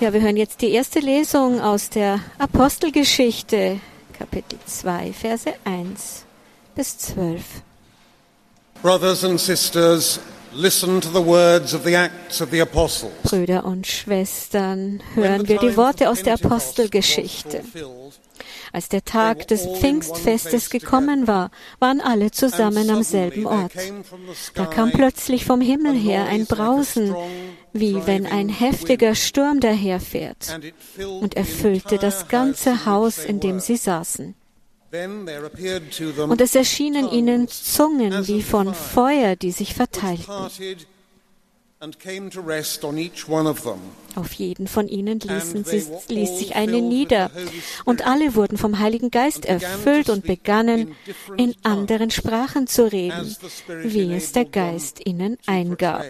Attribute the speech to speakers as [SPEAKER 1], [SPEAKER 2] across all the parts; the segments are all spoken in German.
[SPEAKER 1] Ja, wir hören jetzt die erste Lesung aus der Apostelgeschichte, Kapitel 2, Verse 1 bis 12.
[SPEAKER 2] Brothers and sisters,
[SPEAKER 1] Brüder und Schwestern, hören wir die Worte aus der Apostelgeschichte. Als der Tag des Pfingstfestes gekommen war, waren alle zusammen am selben Ort. Da kam plötzlich vom Himmel her ein Brausen, wie wenn ein heftiger Sturm daherfährt, und erfüllte das ganze Haus, in dem sie saßen. Und es erschienen ihnen Zungen wie von Feuer, die sich verteilten. Auf jeden von ihnen ließen sie, ließ sich eine nieder, und alle wurden vom Heiligen Geist erfüllt und begannen, in anderen Sprachen zu reden, wie es der Geist ihnen eingab.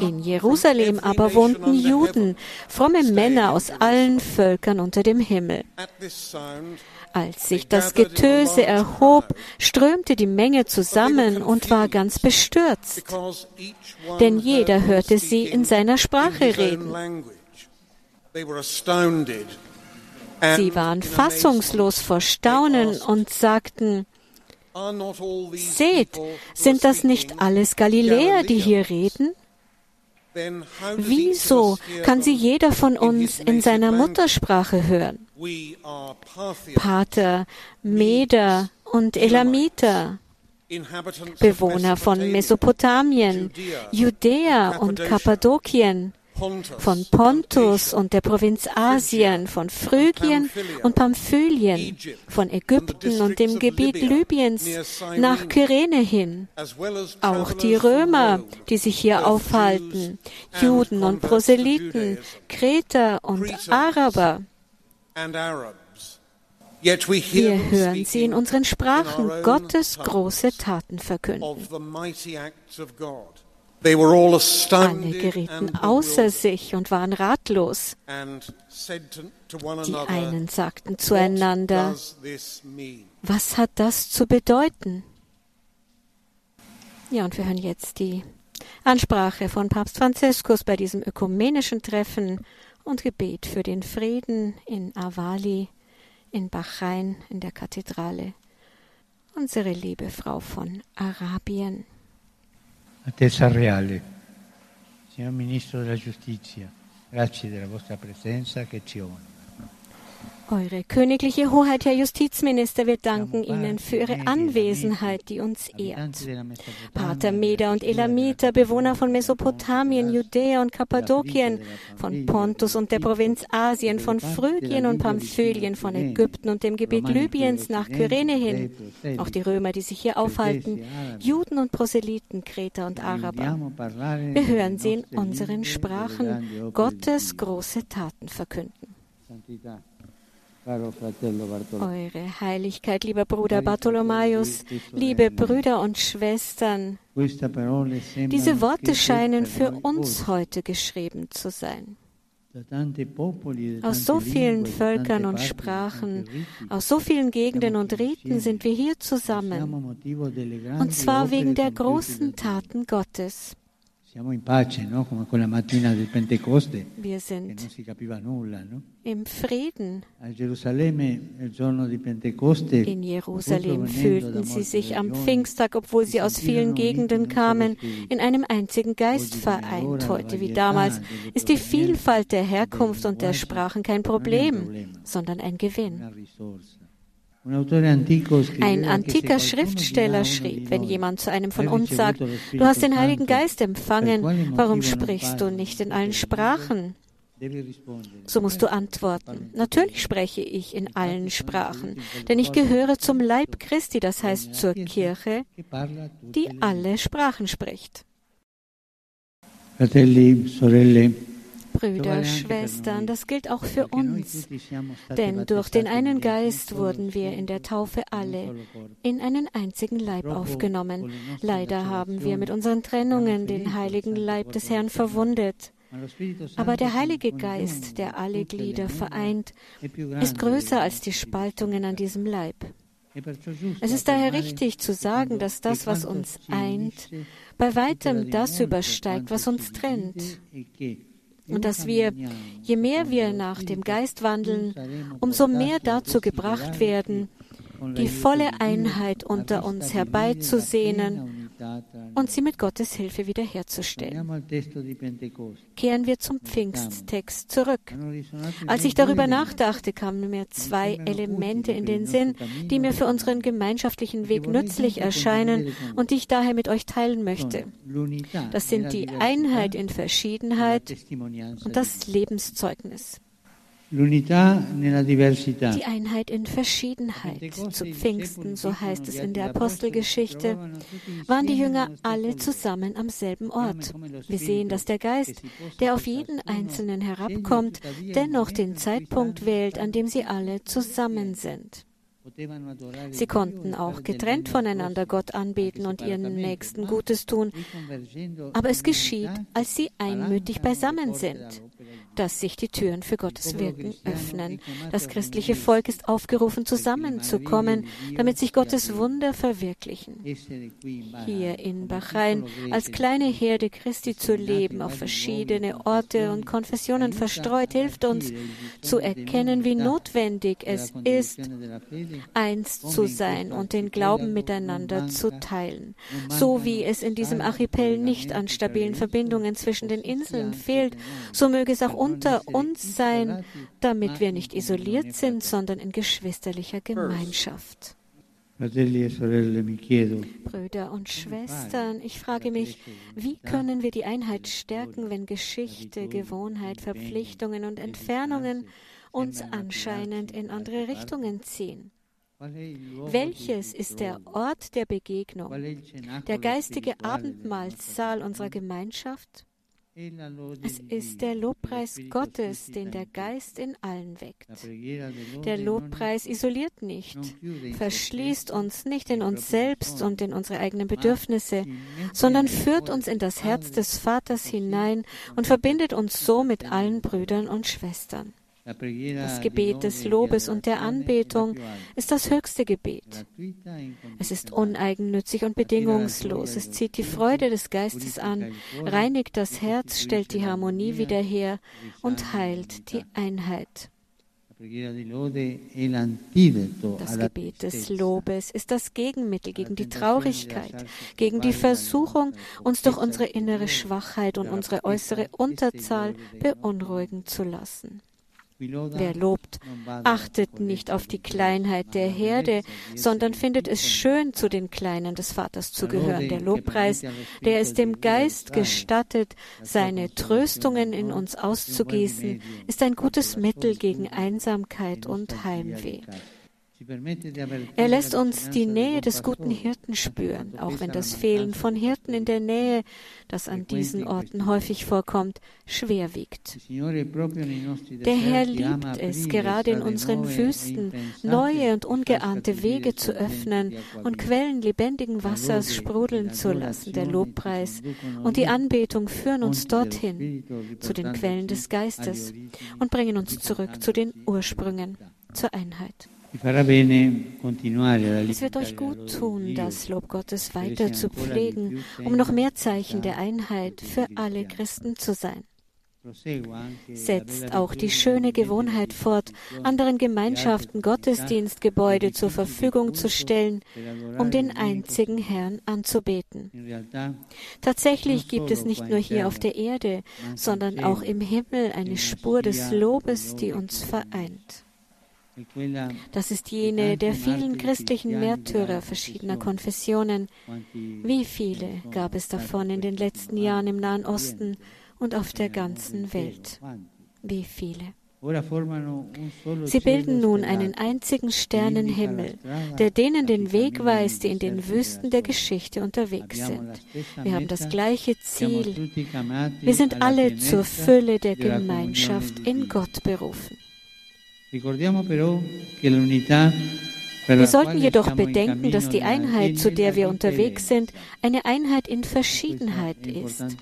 [SPEAKER 1] In Jerusalem aber wohnten Juden, fromme Männer aus allen Völkern unter dem Himmel. Als sich das Getöse erhob, strömte die Menge zusammen und war ganz bestürzt, denn jeder hörte sie in seiner Sprache reden. Sie waren fassungslos vor Staunen und sagten, Seht, sind das nicht alles Galiläer, die hier reden? Wieso kann sie jeder von uns in seiner Muttersprache hören? Pater, Meder und Elamiter, Bewohner von Mesopotamien, Judäa und Kappadokien, von Pontus und der Provinz Asien, von Phrygien und Pamphylien, von Ägypten und dem Gebiet Libyens nach Kyrene hin. Auch die Römer, die sich hier aufhalten, Juden und Proselyten, Kreter und Araber. Wir hören sie in unseren Sprachen Gottes große Taten verkünden. Alle gerieten außer sich und waren ratlos. Die einen sagten zueinander, was hat das zu bedeuten? Ja, und wir hören jetzt die Ansprache von Papst Franziskus bei diesem ökumenischen Treffen und Gebet für den Frieden in Awali, in Bahrain, in der Kathedrale. Unsere liebe Frau von Arabien.
[SPEAKER 3] Altezza Reale, signor Ministro della Giustizia, grazie della vostra presenza che ci onora.
[SPEAKER 1] Eure königliche Hoheit, Herr Justizminister, wir danken Ihnen für Ihre Anwesenheit, die uns ehrt. Pater Meda und Elamiter, Bewohner von Mesopotamien, Judäa und Kappadokien, von Pontus und der Provinz Asien, von Phrygien und Pamphylien, von Ägypten und dem Gebiet Libyens nach Kyrene hin, auch die Römer, die sich hier aufhalten, Juden und Proselyten, Kreter und Araber. Wir hören sie in unseren Sprachen Gottes große Taten verkünden. Eure Heiligkeit, lieber Bruder Bartholomäus, liebe Brüder und Schwestern, diese Worte scheinen für uns heute geschrieben zu sein. Aus so vielen Völkern und Sprachen, aus so vielen Gegenden und Riten sind wir hier zusammen. Und zwar wegen der großen Taten Gottes. Wir sind im Frieden. In Jerusalem fühlten sie sich am Pfingsttag, obwohl sie aus vielen Gegenden kamen, in einem einzigen Geist vereint. Heute wie damals ist die Vielfalt der Herkunft und der Sprachen kein Problem, sondern ein Gewinn. Ein antiker Schriftsteller schrieb, wenn jemand zu einem von uns sagt, du hast den Heiligen Geist empfangen, warum sprichst du nicht in allen Sprachen? So musst du antworten. Natürlich spreche ich in allen Sprachen, denn ich gehöre zum Leib Christi, das heißt zur Kirche, die alle Sprachen spricht.
[SPEAKER 3] Fratelli, sorelle,
[SPEAKER 1] Brüder, Schwestern, das gilt auch für uns. Denn durch den einen Geist wurden wir in der Taufe alle in einen einzigen Leib aufgenommen. Leider haben wir mit unseren Trennungen den heiligen Leib des Herrn verwundet. Aber der Heilige Geist, der alle Glieder vereint, ist größer als die Spaltungen an diesem Leib. Es ist daher richtig zu sagen, dass das, was uns eint, bei weitem das übersteigt, was uns trennt. Und dass wir, je mehr wir nach dem Geist wandeln, umso mehr dazu gebracht werden, die volle Einheit unter uns herbeizusehnen und sie mit Gottes Hilfe wiederherzustellen. Kehren wir zum Pfingsttext zurück. Als ich darüber nachdachte, kamen mir zwei Elemente in den Sinn, die mir für unseren gemeinschaftlichen Weg nützlich erscheinen und die ich daher mit euch teilen möchte. Das sind die Einheit in Verschiedenheit und das Lebenszeugnis. Die Einheit in Verschiedenheit. Zu Pfingsten, so heißt es in der Apostelgeschichte, waren die Jünger alle zusammen am selben Ort. Wir sehen, dass der Geist, der auf jeden Einzelnen herabkommt, dennoch den Zeitpunkt wählt, an dem sie alle zusammen sind. Sie konnten auch getrennt voneinander Gott anbeten und ihren Nächsten Gutes tun, aber es geschieht, als sie einmütig beisammen sind dass sich die Türen für Gottes Wirken öffnen. Das christliche Volk ist aufgerufen, zusammenzukommen, damit sich Gottes Wunder verwirklichen. Hier in Bahrain als kleine Herde Christi zu leben, auf verschiedene Orte und Konfessionen verstreut, hilft uns zu erkennen, wie notwendig es ist, eins zu sein und den Glauben miteinander zu teilen. So wie es in diesem Archipel nicht an stabilen Verbindungen zwischen den Inseln fehlt, so möge es auch unter uns sein, damit wir nicht isoliert sind, sondern in geschwisterlicher Gemeinschaft. E Brüder und Schwestern, ich frage mich, wie können wir die Einheit stärken, wenn Geschichte, Gewohnheit, Verpflichtungen und Entfernungen uns anscheinend in andere Richtungen ziehen? Welches ist der Ort der Begegnung, der geistige Abendmahlsaal unserer Gemeinschaft? Es ist der Lobpreis Gottes, den der Geist in allen weckt. Der Lobpreis isoliert nicht, verschließt uns nicht in uns selbst und in unsere eigenen Bedürfnisse, sondern führt uns in das Herz des Vaters hinein und verbindet uns so mit allen Brüdern und Schwestern. Das Gebet des Lobes und der Anbetung ist das höchste Gebet. Es ist uneigennützig und bedingungslos. Es zieht die Freude des Geistes an, reinigt das Herz, stellt die Harmonie wieder her und heilt die Einheit. Das Gebet des Lobes ist das Gegenmittel gegen die Traurigkeit, gegen die Versuchung, uns durch unsere innere Schwachheit und unsere äußere Unterzahl beunruhigen zu lassen. Wer lobt, achtet nicht auf die Kleinheit der Herde, sondern findet es schön, zu den Kleinen des Vaters zu gehören. Der Lobpreis, der es dem Geist gestattet, seine Tröstungen in uns auszugießen, ist ein gutes Mittel gegen Einsamkeit und Heimweh. Er lässt uns die Nähe des guten Hirten spüren, auch wenn das Fehlen von Hirten in der Nähe, das an diesen Orten häufig vorkommt, schwer wiegt. Der Herr liebt es, gerade in unseren Wüsten neue und ungeahnte Wege zu öffnen und Quellen lebendigen Wassers sprudeln zu lassen. Der Lobpreis und die Anbetung führen uns dorthin, zu den Quellen des Geistes und bringen uns zurück zu den Ursprüngen, zur Einheit. Es wird euch gut tun, das Lob Gottes weiter zu pflegen, um noch mehr Zeichen der Einheit für alle Christen zu sein. Setzt auch die schöne Gewohnheit fort, anderen Gemeinschaften Gottesdienstgebäude zur Verfügung zu stellen, um den einzigen Herrn anzubeten. Tatsächlich gibt es nicht nur hier auf der Erde, sondern auch im Himmel eine Spur des Lobes, die uns vereint. Das ist jene der vielen christlichen Märtyrer verschiedener Konfessionen. Wie viele gab es davon in den letzten Jahren im Nahen Osten und auf der ganzen Welt? Wie viele? Sie bilden nun einen einzigen Sternenhimmel, der denen den Weg weist, die in den Wüsten der Geschichte unterwegs sind. Wir haben das gleiche Ziel. Wir sind alle zur Fülle der Gemeinschaft in Gott berufen. Wir sollten jedoch bedenken, dass die Einheit, zu der wir unterwegs sind, eine Einheit in Verschiedenheit ist.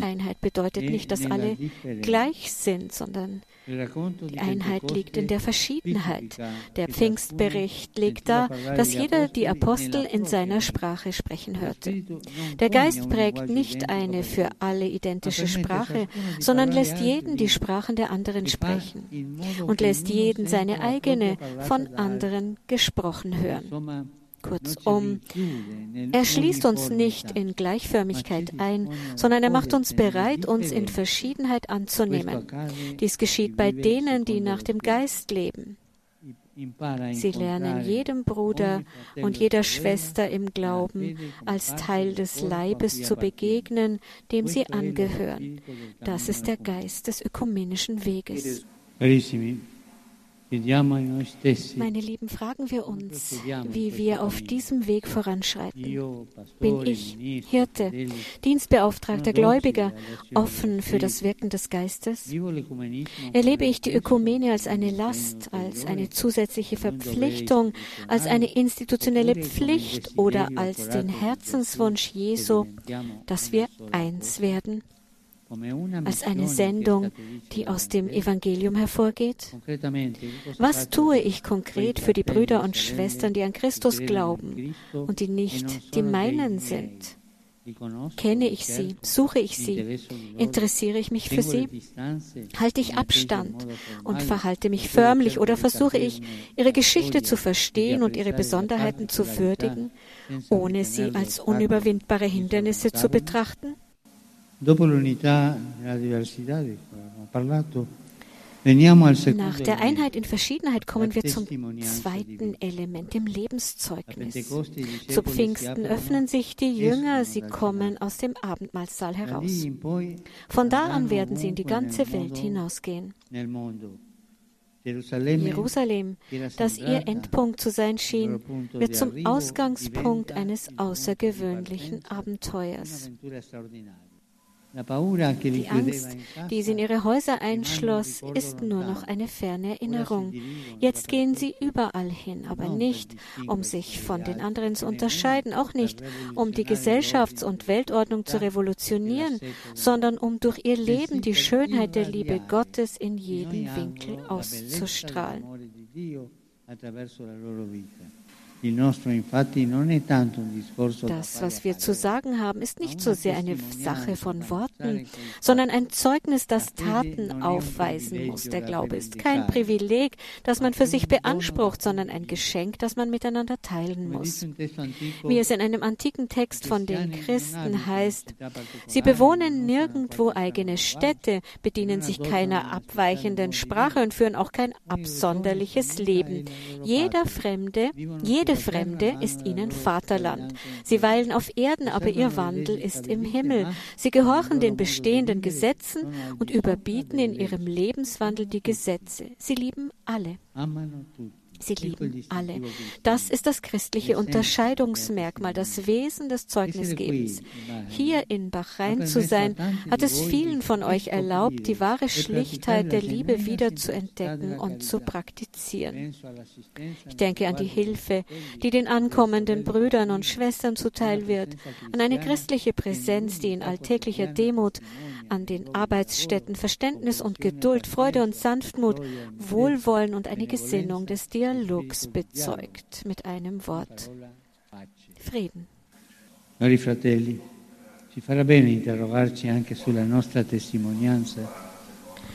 [SPEAKER 1] Einheit bedeutet nicht, dass alle gleich sind, sondern die Einheit liegt in der Verschiedenheit. Der Pfingstbericht legt dar, dass jeder die Apostel in seiner Sprache sprechen hörte. Der Geist prägt nicht eine für alle identische Sprache, sondern lässt jeden die Sprachen der anderen sprechen und lässt jeden seine eigene von anderen gesprochen hören. Kurzum, er schließt uns nicht in Gleichförmigkeit ein, sondern er macht uns bereit, uns in Verschiedenheit anzunehmen. Dies geschieht bei denen, die nach dem Geist leben. Sie lernen jedem Bruder und jeder Schwester im Glauben als Teil des Leibes zu begegnen, dem sie angehören. Das ist der Geist des ökumenischen Weges. Meine Lieben, fragen wir uns, wie wir auf diesem Weg voranschreiten. Bin ich, Hirte, Dienstbeauftragter Gläubiger, offen für das Wirken des Geistes? Erlebe ich die Ökumene als eine Last, als eine zusätzliche Verpflichtung, als eine institutionelle Pflicht oder als den Herzenswunsch Jesu, dass wir eins werden? Als eine Sendung, die aus dem Evangelium hervorgeht? Was tue ich konkret für die Brüder und Schwestern, die an Christus glauben und die nicht die meinen sind? Kenne ich sie? Suche ich sie? Interessiere ich mich für sie? Halte ich Abstand und verhalte mich förmlich oder versuche ich, ihre Geschichte zu verstehen und ihre Besonderheiten zu würdigen, ohne sie als unüberwindbare Hindernisse zu betrachten? Nach der Einheit in Verschiedenheit kommen wir zum zweiten Element, dem Lebenszeugnis. Zu Pfingsten öffnen sich die Jünger, sie kommen aus dem Abendmahlsaal heraus. Von da an werden sie in die ganze Welt hinausgehen. Jerusalem, das ihr Endpunkt zu sein schien, wird zum Ausgangspunkt eines außergewöhnlichen Abenteuers. Die Angst, die sie in ihre Häuser einschloss, ist nur noch eine ferne Erinnerung. Jetzt gehen sie überall hin, aber nicht, um sich von den anderen zu unterscheiden, auch nicht, um die Gesellschafts- und Weltordnung zu revolutionieren, sondern um durch ihr Leben die Schönheit der Liebe Gottes in jedem Winkel auszustrahlen. Das, was wir zu sagen haben, ist nicht so sehr eine Sache von Worten, sondern ein Zeugnis, das Taten aufweisen muss. Der Glaube ist kein Privileg, das man für sich beansprucht, sondern ein Geschenk, das man miteinander teilen muss. Wie es in einem antiken Text von den Christen heißt, sie bewohnen nirgendwo eigene Städte, bedienen sich keiner abweichenden Sprache und führen auch kein absonderliches Leben. Jeder Fremde, jeder jede Fremde ist ihnen Vaterland. Sie weilen auf Erden, aber ihr Wandel ist im Himmel. Sie gehorchen den bestehenden Gesetzen und überbieten in ihrem Lebenswandel die Gesetze. Sie lieben alle. Sie lieben alle. Das ist das christliche Unterscheidungsmerkmal, das Wesen des Zeugnisgebens. Hier in Bachrhein zu sein, hat es vielen von euch erlaubt, die wahre Schlichtheit der Liebe wieder zu entdecken und zu praktizieren. Ich denke an die Hilfe, die den ankommenden Brüdern und Schwestern zuteil wird, an eine christliche Präsenz, die in alltäglicher Demut an den Arbeitsstätten Verständnis und Geduld, Freude und Sanftmut, Wohlwollen und eine Gesinnung des Dialogs bezeugt mit einem Wort Frieden. Cari fratelli, ci farà bene interrogarci anche sulla nostra testimonianza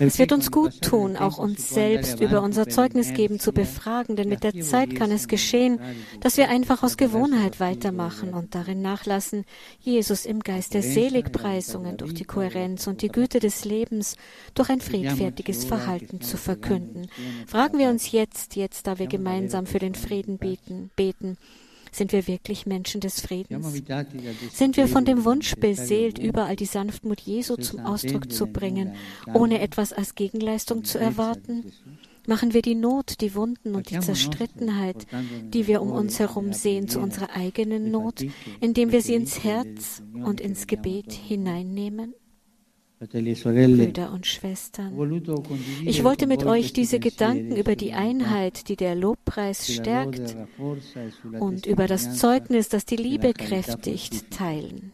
[SPEAKER 1] es wird uns gut tun, auch uns selbst über unser Zeugnisgeben zu befragen, denn mit der Zeit kann es geschehen, dass wir einfach aus Gewohnheit weitermachen und darin nachlassen, Jesus im Geist der Seligpreisungen durch die Kohärenz und die Güte des Lebens durch ein friedfertiges Verhalten zu verkünden. Fragen wir uns jetzt, jetzt da wir gemeinsam für den Frieden beten, beten, sind wir wirklich Menschen des Friedens? Sind wir von dem Wunsch beseelt, überall die Sanftmut Jesu zum Ausdruck zu bringen, ohne etwas als Gegenleistung zu erwarten? Machen wir die Not, die Wunden und die Zerstrittenheit, die wir um uns herum sehen, zu unserer eigenen Not, indem wir sie ins Herz und ins Gebet hineinnehmen? Brüder und Schwestern, ich wollte mit euch diese Gedanken über die Einheit, die der Lobpreis stärkt, und über das Zeugnis, das die Liebe kräftigt, teilen.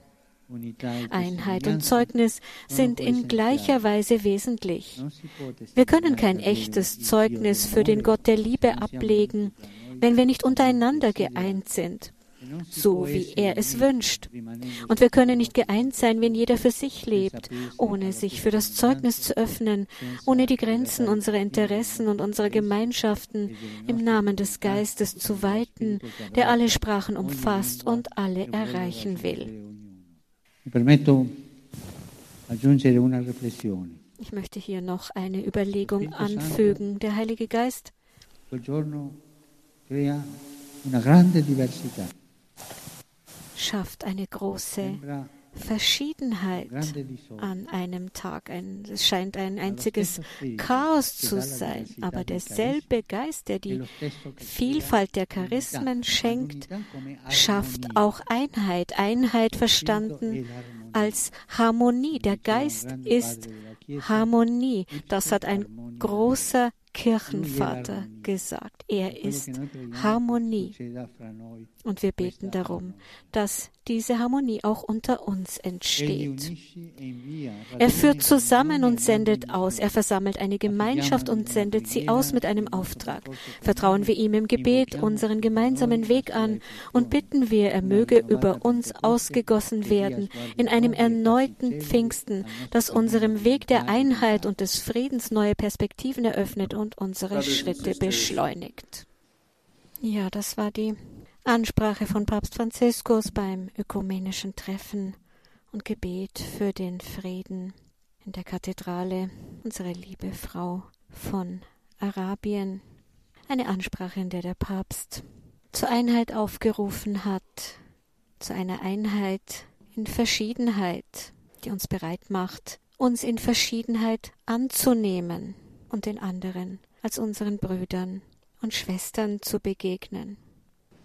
[SPEAKER 1] Einheit und Zeugnis sind in gleicher Weise wesentlich. Wir können kein echtes Zeugnis für den Gott der Liebe ablegen, wenn wir nicht untereinander geeint sind so wie er es wünscht. Und wir können nicht geeint sein, wenn jeder für sich lebt, ohne sich für das Zeugnis zu öffnen, ohne die Grenzen unserer Interessen und unserer Gemeinschaften im Namen des Geistes zu weiten, der alle Sprachen umfasst und alle erreichen will. Ich möchte hier noch eine Überlegung anfügen. Der Heilige Geist una grande diversità schafft eine große Verschiedenheit an einem Tag. Ein, es scheint ein einziges Chaos zu sein, aber derselbe Geist, der die Vielfalt der Charismen schenkt, schafft auch Einheit. Einheit verstanden als Harmonie. Der Geist ist Harmonie. Das hat ein großer Kirchenvater gesagt. Er ist Harmonie. Und wir beten darum, dass diese Harmonie auch unter uns entsteht. Er führt zusammen und sendet aus. Er versammelt eine Gemeinschaft und sendet sie aus mit einem Auftrag. Vertrauen wir ihm im Gebet unseren gemeinsamen Weg an und bitten wir, er möge über uns ausgegossen werden in einem erneuten Pfingsten, das unserem Weg der Einheit und des Friedens neue Perspektiven eröffnet und unsere Schritte beschleunigt. Ja, das war die Ansprache von Papst Franziskus beim ökumenischen Treffen und Gebet für den Frieden in der Kathedrale unsere liebe Frau von Arabien. Eine Ansprache, in der der Papst zur Einheit aufgerufen hat, zu einer Einheit in Verschiedenheit, die uns bereit macht, uns in Verschiedenheit anzunehmen und den anderen als unseren Brüdern und Schwestern zu begegnen.